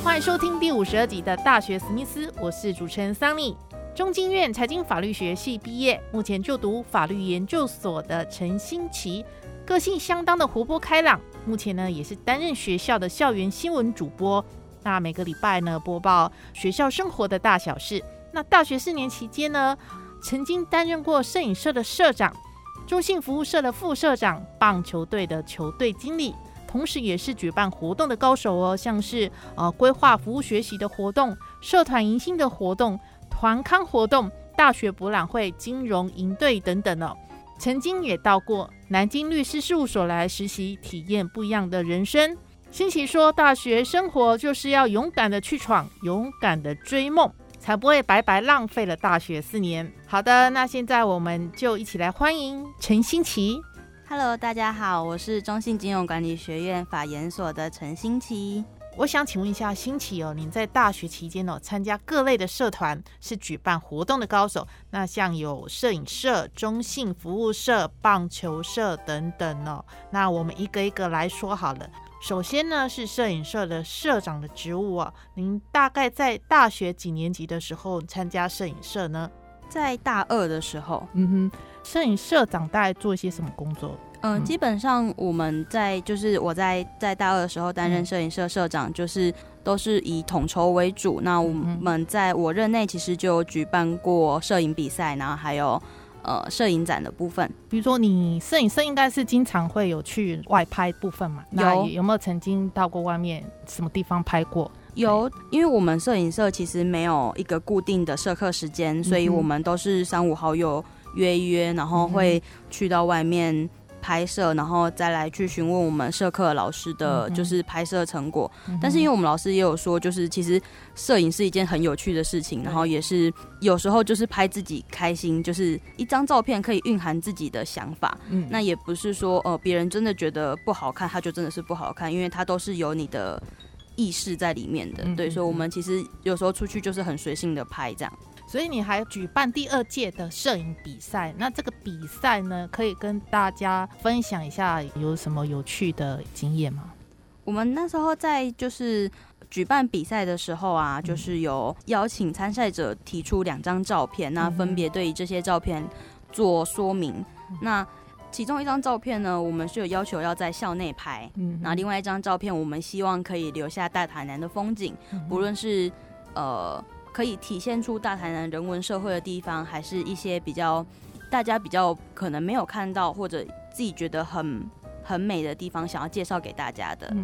欢迎收听第五十二集的大学史密斯，我是主持人 Sunny。中经院财经法律学系毕业，目前就读法律研究所的陈新奇，个性相当的活泼开朗。目前呢，也是担任学校的校园新闻主播。那每个礼拜呢，播报学校生活的大小事。那大学四年期间呢，曾经担任过摄影社的社长、中信服务社的副社长、棒球队的球队经理。同时，也是举办活动的高手哦，像是呃规划服务学习的活动、社团迎新的活动、团康活动、大学博览会、金融营队等等哦。曾经也到过南京律师事务所来实习，体验不一样的人生。新奇说，大学生活就是要勇敢的去闯，勇敢的追梦，才不会白白浪费了大学四年。好的，那现在我们就一起来欢迎陈新奇。Hello，大家好，我是中信金融管理学院法研所的陈新奇。我想请问一下，新奇哦，您在大学期间哦，参加各类的社团，是举办活动的高手。那像有摄影社、中信服务社、棒球社等等哦。那我们一个一个来说好了。首先呢，是摄影社的社长的职务啊。您大概在大学几年级的时候参加摄影社呢？在大二的时候。嗯哼。摄影社长大概做一些什么工作？嗯，基本上我们在就是我在在大二的时候担任摄影社社长，就是都是以统筹为主。那我们在我任内其实就有举办过摄影比赛，然后还有呃摄影展的部分。比如说你摄影社应该是经常会有去外拍部分嘛？有有没有曾经到过外面什么地方拍过？有，因为我们摄影社其实没有一个固定的社课时间，所以我们都是三五好友。约一约，然后会去到外面拍摄，然后再来去询问我们社课老师的就是拍摄成果。但是因为我们老师也有说，就是其实摄影是一件很有趣的事情，然后也是有时候就是拍自己开心，就是一张照片可以蕴含自己的想法。嗯，那也不是说呃别人真的觉得不好看，他就真的是不好看，因为他都是有你的意识在里面的。对，所以我们其实有时候出去就是很随性的拍这样。所以你还举办第二届的摄影比赛，那这个比赛呢，可以跟大家分享一下有什么有趣的经验吗？我们那时候在就是举办比赛的时候啊，就是有邀请参赛者提出两张照片，那分别对这些照片做说明。那其中一张照片呢，我们是有要求要在校内拍，嗯，那另外一张照片，我们希望可以留下大台南的风景，不论是呃。可以体现出大台南人文社会的地方，还是一些比较大家比较可能没有看到或者自己觉得很很美的地方，想要介绍给大家的。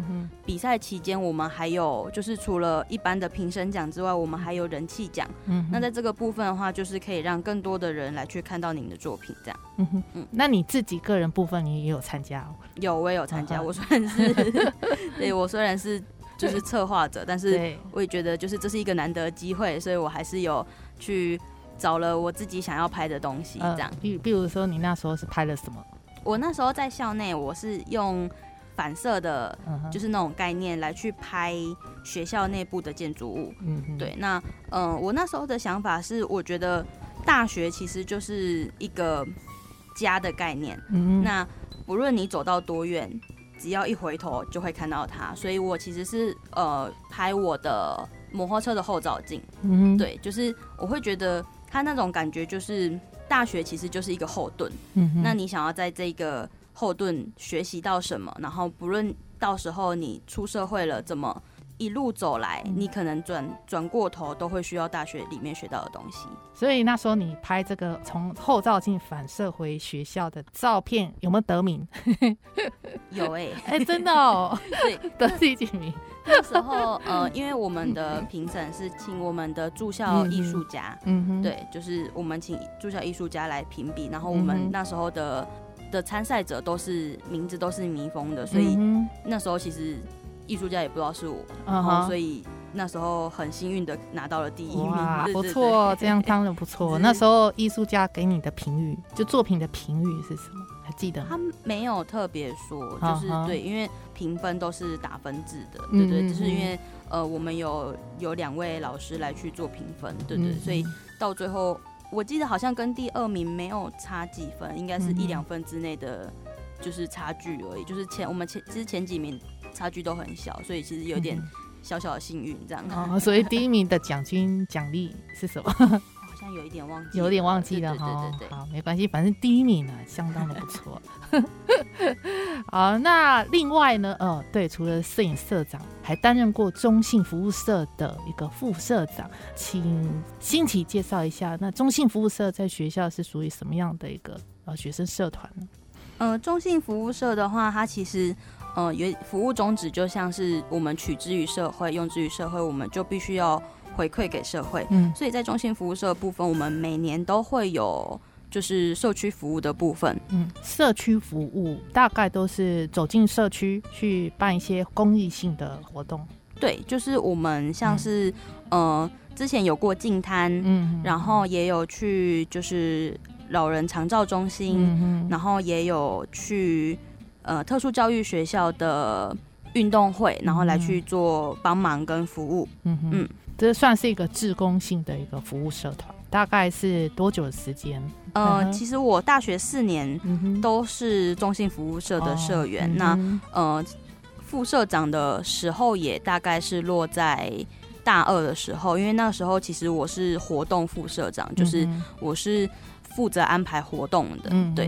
比赛期间，我们还有就是除了一般的评审奖之外，我们还有人气奖。那在这个部分的话，就是可以让更多的人来去看到您的作品，这样。嗯嗯，那你自己个人部分，你也有参加？有，我也有参加。我虽然是，对我虽然是。就是策划者，但是我也觉得就是这是一个难得机会，所以我还是有去找了我自己想要拍的东西，这样。比比如说，你那时候是拍了什么？我那时候在校内，我是用反射的，就是那种概念来去拍学校内部的建筑物。嗯，对。那嗯，我那时候的想法是，我觉得大学其实就是一个家的概念。嗯，那不论你走到多远。只要一回头就会看到他，所以我其实是呃拍我的摩托车的后照镜，嗯，对，就是我会觉得他那种感觉就是大学其实就是一个后盾，嗯，那你想要在这个后盾学习到什么，然后不论到时候你出社会了怎么。一路走来，你可能转转过头都会需要大学里面学到的东西。所以那时候你拍这个从后照镜反射回学校的照片，有没有得名？有哎哎，真的哦，对，得第几名？那时候呃，因为我们的评审是请我们的住校艺术家，嗯哼，对，就是我们请住校艺术家来评比，然后我们那时候的的参赛者都是名字都是密封的，所以那时候其实艺术家也不知道是我，然后所以那时候很幸运的拿到了第一名，不错，这样当然不错。那时候艺术家给你的评语，就作品的评语是什么？还记得？他没有特别说，就是对，因为评分都是打分制的，对对，就是因为呃，我们有有两位老师来去做评分，对对，所以到最后。我记得好像跟第二名没有差几分，应该是一两分之内的，就是差距而已。就是前我们前其实前几名差距都很小，所以其实有点小小的幸运这样。哦，所以第一名的奖金奖励是什么？好像有一点忘记，有点忘记了哈。好，没关系，反正第一名呢相当的不错。好，那另外呢，呃，对，除了摄影社长，还担任过中信服务社的一个副社长，请新奇介绍一下，那中信服务社在学校是属于什么样的一个呃学生社团呢？呃，中信服务社的话，它其实呃也服务宗旨，就像是我们取之于社会，用之于社会，我们就必须要。回馈给社会，嗯，所以在中心服务社部分，我们每年都会有就是社区服务的部分，嗯，社区服务大概都是走进社区去办一些公益性的活动，对，就是我们像是呃之前有过净摊，嗯，然后也有去就是老人长照中心，嗯然后也有去呃特殊教育学校的运动会，然后来去做帮忙跟服务，嗯嗯。这算是一个志工性的一个服务社团，大概是多久的时间？呃，其实我大学四年都是中信服务社的社员，那呃副社长的时候也大概是落在大二的时候，因为那个时候其实我是活动副社长，就是我是。负责安排活动的，嗯，对。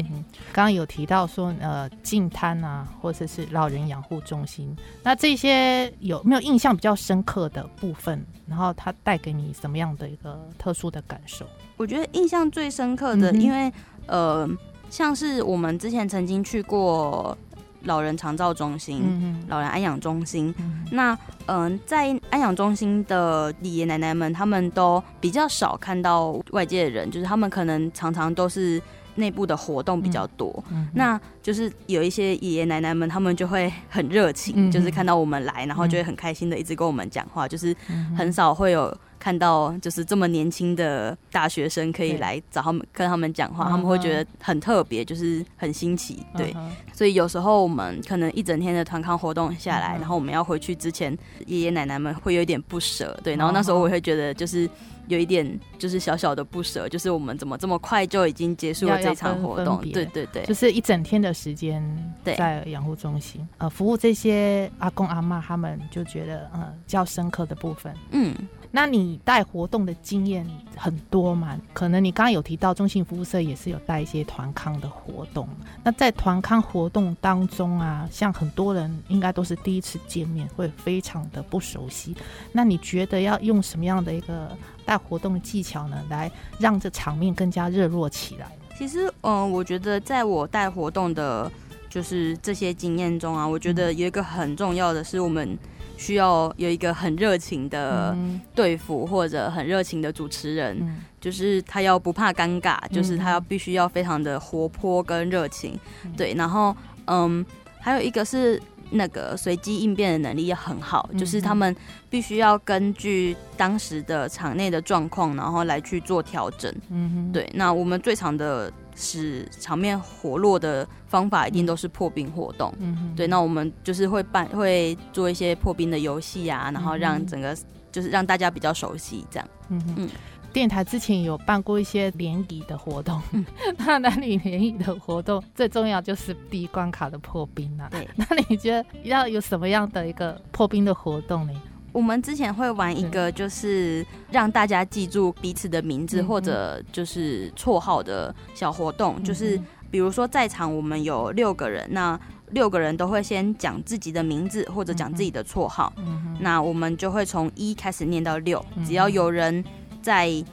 刚刚有提到说，呃，净滩啊，或者是老人养护中心，那这些有没有印象比较深刻的部分？然后它带给你什么样的一个特殊的感受？我觉得印象最深刻的，因为呃，像是我们之前曾经去过。老人长照中心、老人安养中心，那嗯，在安养中心的爷爷奶奶们，他们都比较少看到外界的人，就是他们可能常常都是内部的活动比较多。那就是有一些爷爷奶奶们，他们就会很热情，就是看到我们来，然后就会很开心的一直跟我们讲话，就是很少会有。看到就是这么年轻的大学生可以来找他们跟他们讲话，他们会觉得很特别，就是很新奇，对。所以有时候我们可能一整天的团康活动下来，然后我们要回去之前，爷爷奶奶们会有一点不舍，对。然后那时候我会觉得就是有一点就是小小的不舍，就是我们怎么这么快就已经结束了这场活动？对对对，就是一整天的时间在养护中心。呃服务这些阿公阿妈，他们就觉得嗯较深刻的部分，嗯。那你带活动的经验很多嘛？可能你刚刚有提到中信服务社也是有带一些团康的活动。那在团康活动当中啊，像很多人应该都是第一次见面，会非常的不熟悉。那你觉得要用什么样的一个带活动的技巧呢，来让这场面更加热络起来？其实，嗯，我觉得在我带活动的，就是这些经验中啊，我觉得有一个很重要的是我们。需要有一个很热情的队服或者很热情的主持人，就是他要不怕尴尬，就是他要必须要非常的活泼跟热情，对。然后，嗯，还有一个是那个随机应变的能力也很好，就是他们必须要根据当时的场内的状况，然后来去做调整。嗯，对。那我们最常的。使场面活络的方法一定都是破冰活动，嗯，对。那我们就是会办，会做一些破冰的游戏啊，然后让整个就是让大家比较熟悉这样。嗯嗯。电台之前有办过一些联谊的活动，那男女联谊的活动最重要就是第一关卡的破冰啊。对。那你觉得要有什么样的一个破冰的活动呢？我们之前会玩一个，就是让大家记住彼此的名字或者就是绰号的小活动。就是比如说在场我们有六个人，那六个人都会先讲自己的名字或者讲自己的绰号。那我们就会从一开始念到六，只要有人在。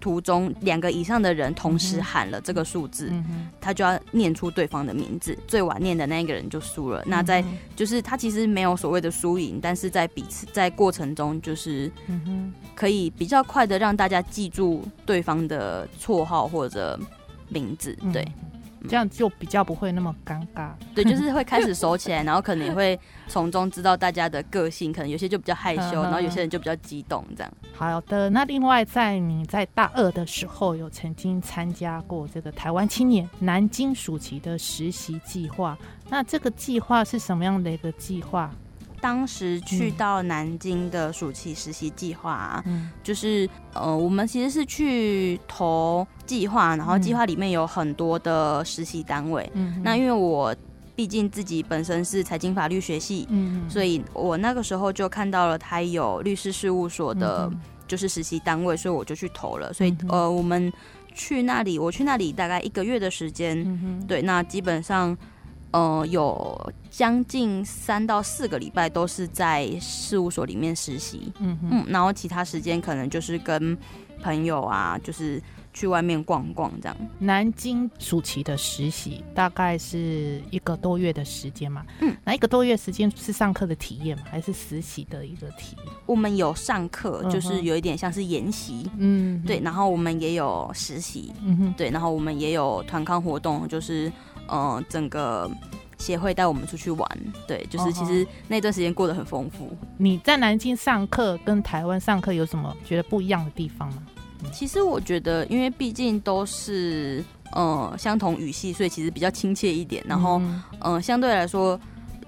途中两个以上的人同时喊了这个数字，他就要念出对方的名字，最晚念的那个人就输了。那在就是他其实没有所谓的输赢，但是在彼此在过程中就是可以比较快的让大家记住对方的绰号或者名字。对，这样就比较不会那么尴尬。对，就是会开始 熟起来，然后可能也会从中知道大家的个性，可能有些就比较害羞，然后有些人就比较激动，这样。好的，那另外在你在大二的时候有曾经参加过这个台湾青年南京暑期的实习计划，那这个计划是什么样的一个计划？当时去到南京的暑期实习计划啊，就是呃，我们其实是去投计划，然后计划里面有很多的实习单位。嗯，那因为我毕竟自己本身是财经法律学系，嗯，所以我那个时候就看到了他有律师事务所的，就是实习单位，所以我就去投了。所以呃，我们去那里，我去那里大概一个月的时间，对，那基本上。呃，有将近三到四个礼拜都是在事务所里面实习，嗯嗯，然后其他时间可能就是跟朋友啊，就是去外面逛逛这样。南京暑期的实习大概是一个多月的时间嘛，嗯，那一个多月时间是上课的体验吗？还是实习的一个体验？我们有上课，就是有一点像是研习，嗯，对，然后我们也有实习，嗯哼，对，然后我们也有团康活动，就是。嗯，整个协会带我们出去玩，对，就是其实那段时间过得很丰富。你在南京上课跟台湾上课有什么觉得不一样的地方吗？其实我觉得，因为毕竟都是呃相同语系，所以其实比较亲切一点。然后嗯，相对来说，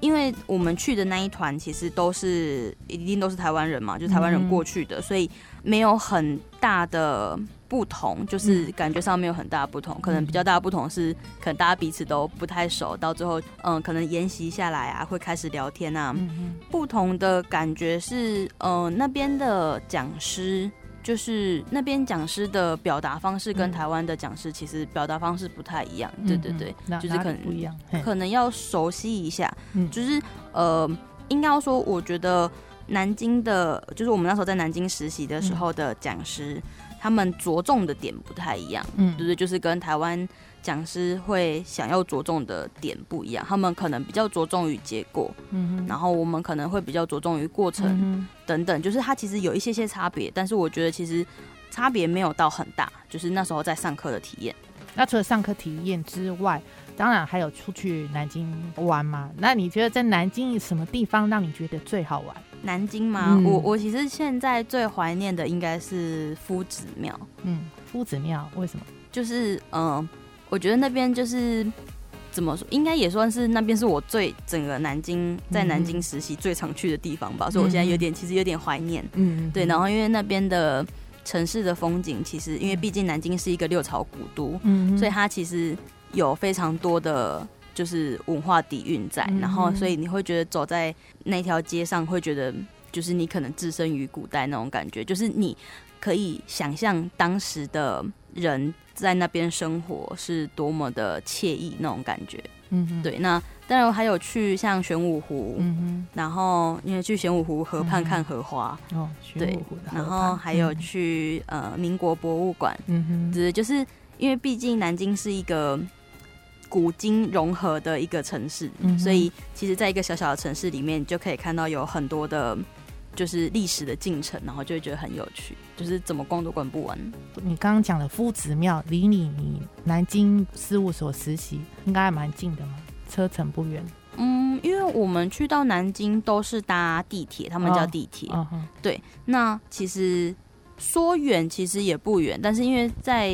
因为我们去的那一团其实都是一定都是台湾人嘛，就台湾人过去的，所以没有很大的。不同就是感觉上没有很大的不同，可能比较大的不同是，可能大家彼此都不太熟，到最后，嗯，可能研习下来啊，会开始聊天啊。不同的感觉是，呃，那边的讲师，就是那边讲师的表达方式跟台湾的讲师其实表达方式不太一样。对对对，就是可能不一样，可能要熟悉一下。就是呃，应该说，我觉得南京的，就是我们那时候在南京实习的时候的讲师。他们着重的点不太一样，嗯，对对？就是跟台湾讲师会想要着重的点不一样。他们可能比较着重于结果，嗯，然后我们可能会比较着重于过程等等。就是它其实有一些些差别，但是我觉得其实差别没有到很大。就是那时候在上课的体验。那除了上课体验之外，当然还有出去南京玩嘛？那你觉得在南京什么地方让你觉得最好玩？南京吗？我我其实现在最怀念的应该是夫子庙。嗯，夫子庙为什么？就是嗯，我觉得那边就是怎么说，应该也算是那边是我最整个南京在南京实习最常去的地方吧。所以我现在有点其实有点怀念。嗯，对。然后因为那边的城市的风景，其实因为毕竟南京是一个六朝古都，嗯，所以它其实有非常多的。就是文化底蕴在，然后所以你会觉得走在那条街上，会觉得就是你可能置身于古代那种感觉，就是你可以想象当时的人在那边生活是多么的惬意那种感觉。嗯，对。那当然还有去像玄武湖，嗯哼，然后因为去玄武湖河畔看荷花，哦，对，然后还有去呃民国博物馆，嗯哼，只就是因为毕竟南京是一个。古今融合的一个城市，嗯所以其实，在一个小小的城市里面，就可以看到有很多的，就是历史的进程，然后就会觉得很有趣，就是怎么逛都逛不完。你刚刚讲的夫子庙，离你你南京事务所实习应该还蛮近的嘛，车程不远。嗯，因为我们去到南京都是搭地铁，他们叫地铁。对，那其实说远其实也不远，但是因为在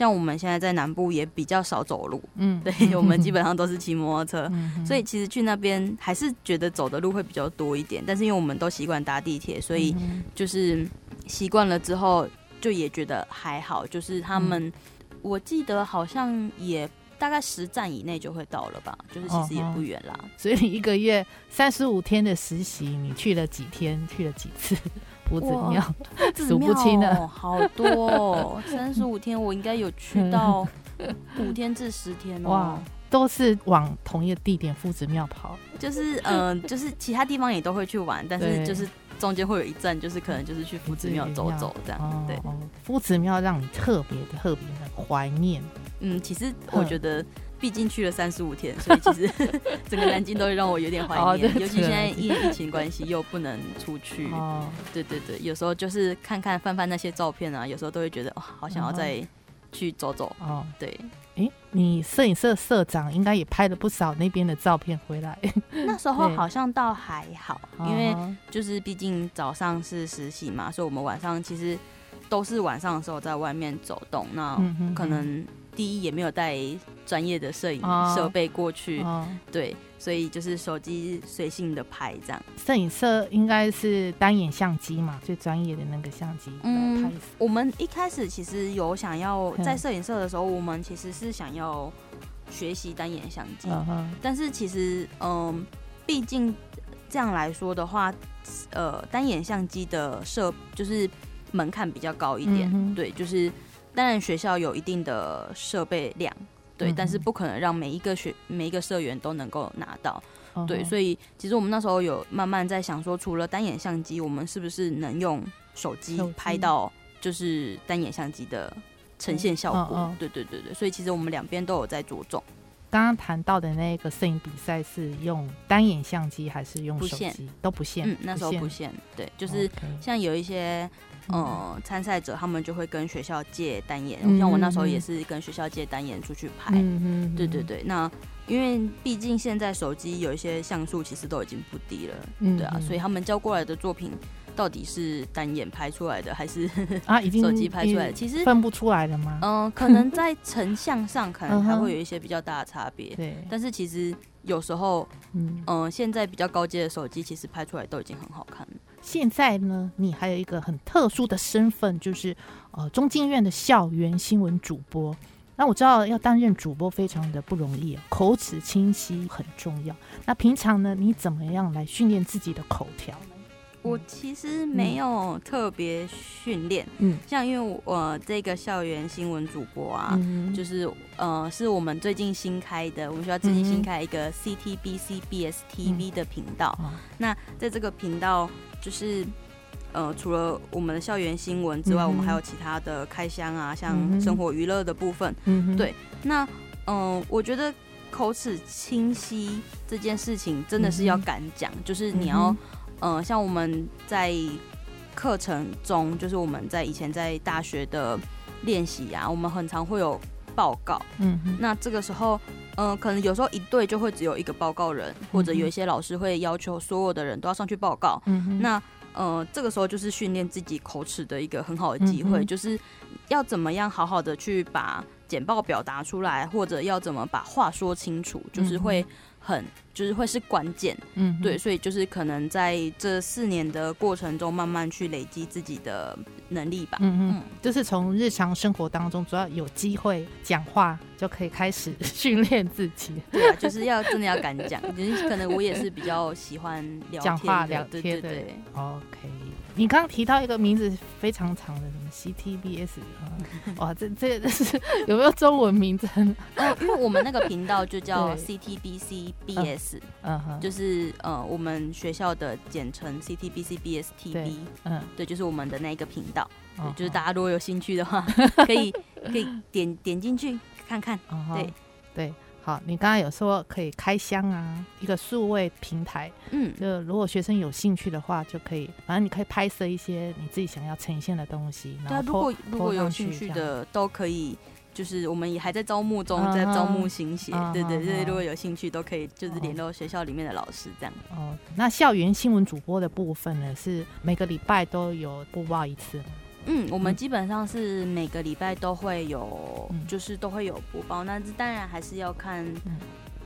像我们现在在南部也比较少走路，嗯，对我们基本上都是骑摩托车，所以其实去那边还是觉得走的路会比较多一点。但是因为我们都习惯搭地铁，所以就是习惯了之后就也觉得还好。就是他们，我记得好像也大概十站以内就会到了吧，就是其实也不远啦。所以你一个月三十五天的实习，你去了几天？去了几次？夫子庙 数不清的，好多三十五天，我应该有去到五天至十天哦。哇，都是往同一个地点夫子庙跑，就是嗯，就是其他地方也都会去玩，但是就是中间会有一站，就是可能就是去夫子庙走走这样。对，夫子庙让你特别特别的怀念。嗯，其实我觉得。毕竟去了三十五天，所以其实 整个南京都会让我有点怀念，尤其现在因疫情关系又不能出去。哦，对对对，有时候就是看看翻翻那些照片啊，有时候都会觉得哇，好想要再去走走。哦，对。哎，你摄影社社长应该也拍了不少那边的照片回来。那时候好像倒还好，因为就是毕竟早上是实习嘛，所以我们晚上其实都是晚上的时候在外面走动。那可能第一也没有带专业的摄影设备过去，对。所以就是手机随性的拍这样，摄影社应该是单眼相机嘛，最专业的那个相机。嗯，我们一开始其实有想要在摄影社的时候，我们其实是想要学习单眼相机，嗯但是其实嗯，毕竟这样来说的话，呃，单眼相机的设就是门槛比较高一点，对，就是当然学校有一定的设备量。对，但是不可能让每一个学每一个社员都能够拿到，对，所以其实我们那时候有慢慢在想说，除了单眼相机，我们是不是能用手机拍到就是单眼相机的呈现效果？对对对对，所以其实我们两边都有在着重。刚刚谈到的那个摄影比赛是用单眼相机还是用手机？都不限，嗯，那时候不限，对，就是像有一些。嗯，参赛者他们就会跟学校借单眼，像我那时候也是跟学校借单眼出去拍。对对对，那因为毕竟现在手机有一些像素其实都已经不低了，对啊，所以他们交过来的作品到底是单眼拍出来的还是 啊，已经手机拍出来的，其实分不出来了吗？嗯，可能在成像上可能还会有一些比较大的差别。对，但是其实有时候，嗯，现在比较高阶的手机其实拍出来都已经很好看了。现在呢，你还有一个很特殊的身份，就是呃中经院的校园新闻主播。那我知道要担任主播非常的不容易，口齿清晰很重要。那平常呢，你怎么样来训练自己的口条呢？我其实没有特别训练，嗯，像因为我这个校园新闻主播啊，就是呃是我们最近新开的，我们学校最近新开一个 CTBCBSTV 的频道。那在这个频道。就是呃，除了我们的校园新闻之外，我们还有其他的开箱啊，像生活娱乐的部分。嗯，对。那嗯，我觉得口齿清晰这件事情真的是要敢讲，就是你要嗯，像我们在课程中，就是我们在以前在大学的练习啊，我们很常会有报告。嗯，那这个时候，嗯，可能有时候一队就会只有一个报告人，或者有一些老师会要求所有的人都要上去报告。嗯，那呃，这个时候就是训练自己口齿的一个很好的机会，就是要怎么样好好的去把简报表达出来，或者要怎么把话说清楚，就是会。很就是会是关键，嗯，对，所以就是可能在这四年的过程中，慢慢去累积自己的能力吧，嗯嗯，就是从日常生活当中，主要有机会讲话就可以开始 训练自己，对啊，就是要真的要敢讲，就是可能我也是比较喜欢聊讲话聊天对，OK。你刚刚提到一个名字非常长的什么 CTBS 啊？哇，这这是 有没有中文名字？呃，因为我们那个频道就叫 CTBCBS，嗯哼，就是呃我们学校的简称 CTBCBSTV，嗯，对，就是我们的那个频道，就是大家如果有兴趣的话，可以可以点点进去看看，对。对。好，你刚刚有说可以开箱啊，一个数位平台，嗯，就如果学生有兴趣的话，就可以，反正你可以拍摄一些你自己想要呈现的东西。对啊，如果如果有兴趣的都可以，就是我们也还在招募中，在招募新血，对对对，如果有兴趣都可以，就是联络学校里面的老师这样。哦，那校园新闻主播的部分呢，是每个礼拜都有播报一次。嗯，我们基本上是每个礼拜都会有，就是都会有播报。那当然还是要看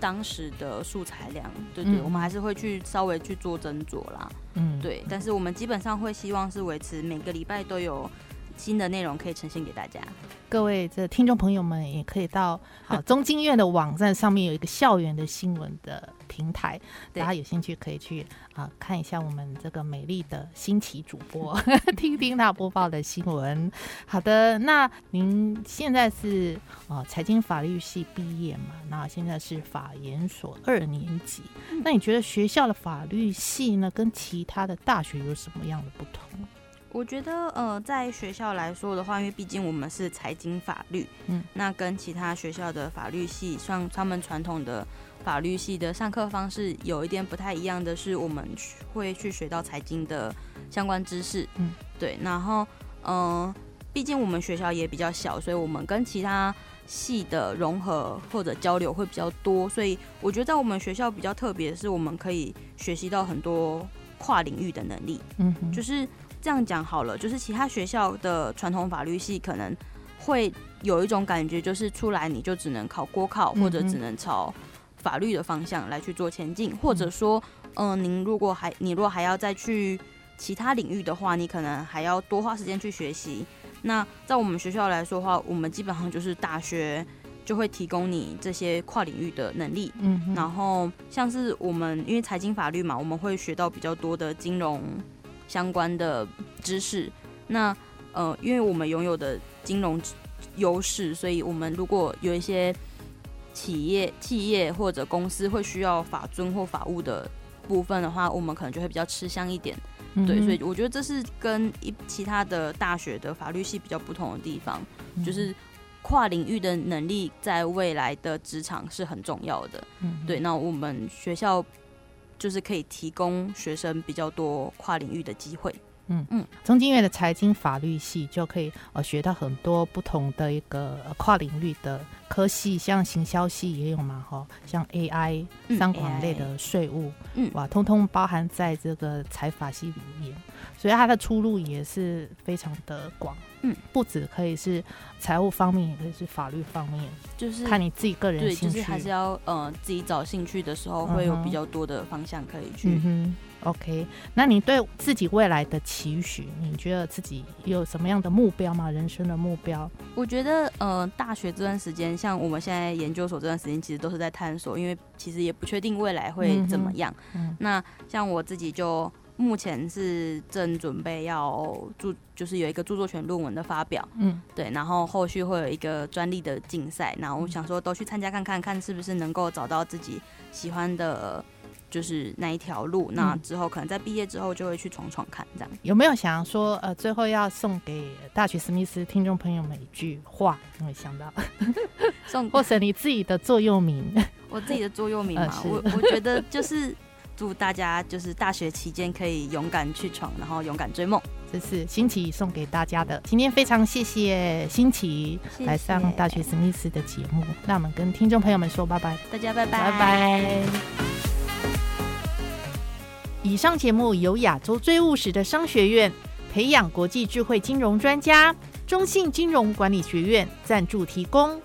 当时的素材量，对对，我们还是会去稍微去做斟酌啦。嗯，对。但是我们基本上会希望是维持每个礼拜都有新的内容可以呈现给大家。各位这听众朋友们也可以到 好中经院的网站上面有一个校园的新闻的平台，大家有兴趣可以去啊看一下我们这个美丽的新奇主播，听听他播报的新闻。好的，那您现在是啊财经法律系毕业嘛？那现在是法研所二年级。那你觉得学校的法律系呢，跟其他的大学有什么样的不同？我觉得，呃，在学校来说的话，因为毕竟我们是财经法律，嗯，那跟其他学校的法律系，像他们传统的法律系的上课方式有一点不太一样的是，我们会去学到财经的相关知识，嗯，对，然后，嗯，毕竟我们学校也比较小，所以我们跟其他系的融合或者交流会比较多。所以我觉得在我们学校比较特别的是，我们可以学习到很多跨领域的能力。嗯，就是这样讲好了。就是其他学校的传统法律系可能会有一种感觉，就是出来你就只能考国考，或者只能朝法律的方向来去做前进，或者说，嗯，您如果还你如果还要再去。其他领域的话，你可能还要多花时间去学习。那在我们学校来说的话，我们基本上就是大学就会提供你这些跨领域的能力。嗯，然后像是我们因为财经法律嘛，我们会学到比较多的金融相关的知识。那呃，因为我们拥有的金融优势，所以我们如果有一些企业、企业或者公司会需要法尊或法务的部分的话，我们可能就会比较吃香一点。对，所以我觉得这是跟一其他的大学的法律系比较不同的地方，就是跨领域的能力在未来的职场是很重要的。对，那我们学校就是可以提供学生比较多跨领域的机会。嗯嗯，中经院的财经法律系就可以呃学到很多不同的一个跨领域的科系，像行销系也有嘛哈，像 AI、商管类的税务，嗯哇，通通包含在这个财法系里面，所以它的出路也是非常的广。嗯，不止可以是财务方面，也可以是法律方面，就是看你自己个人兴趣，就是还是要呃自己找兴趣的时候，会有比较多的方向可以去。嗯 OK，那你对自己未来的期许，你觉得自己有什么样的目标吗？人生的目标？我觉得，呃，大学这段时间，像我们现在研究所这段时间，其实都是在探索，因为其实也不确定未来会怎么样。嗯那像我自己就目前是正准备要著，就是有一个著作权论文的发表，嗯，对，然后后续会有一个专利的竞赛，然后我想说都去参加看看，看是不是能够找到自己喜欢的。就是那一条路，那之后可能在毕业之后就会去闯闯看，这样有没有想要说呃，最后要送给大学史密斯听众朋友们一句话？有没有想到送 或者你自己的座右铭？我自己的座右铭嘛，我我觉得就是祝大家就是大学期间可以勇敢去闯，然后勇敢追梦。这是新奇送给大家的。今天非常谢谢新奇来上大学史密斯的节目，那我们跟听众朋友们说拜拜，大家拜拜拜拜。以上节目由亚洲最务实的商学院培养国际智慧金融专家中信金融管理学院赞助提供。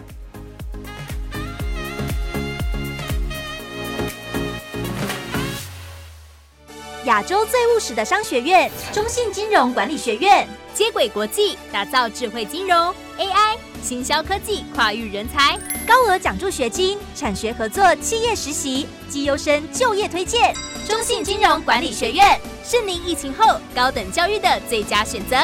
亚洲最务实的商学院中信金融管理学院接轨国际，打造智慧金融 AI、行销科技跨域人才，高额奖助学金，产学合作，企业实习，绩优生就业推荐。中信金融管理学院是您疫情后高等教育的最佳选择。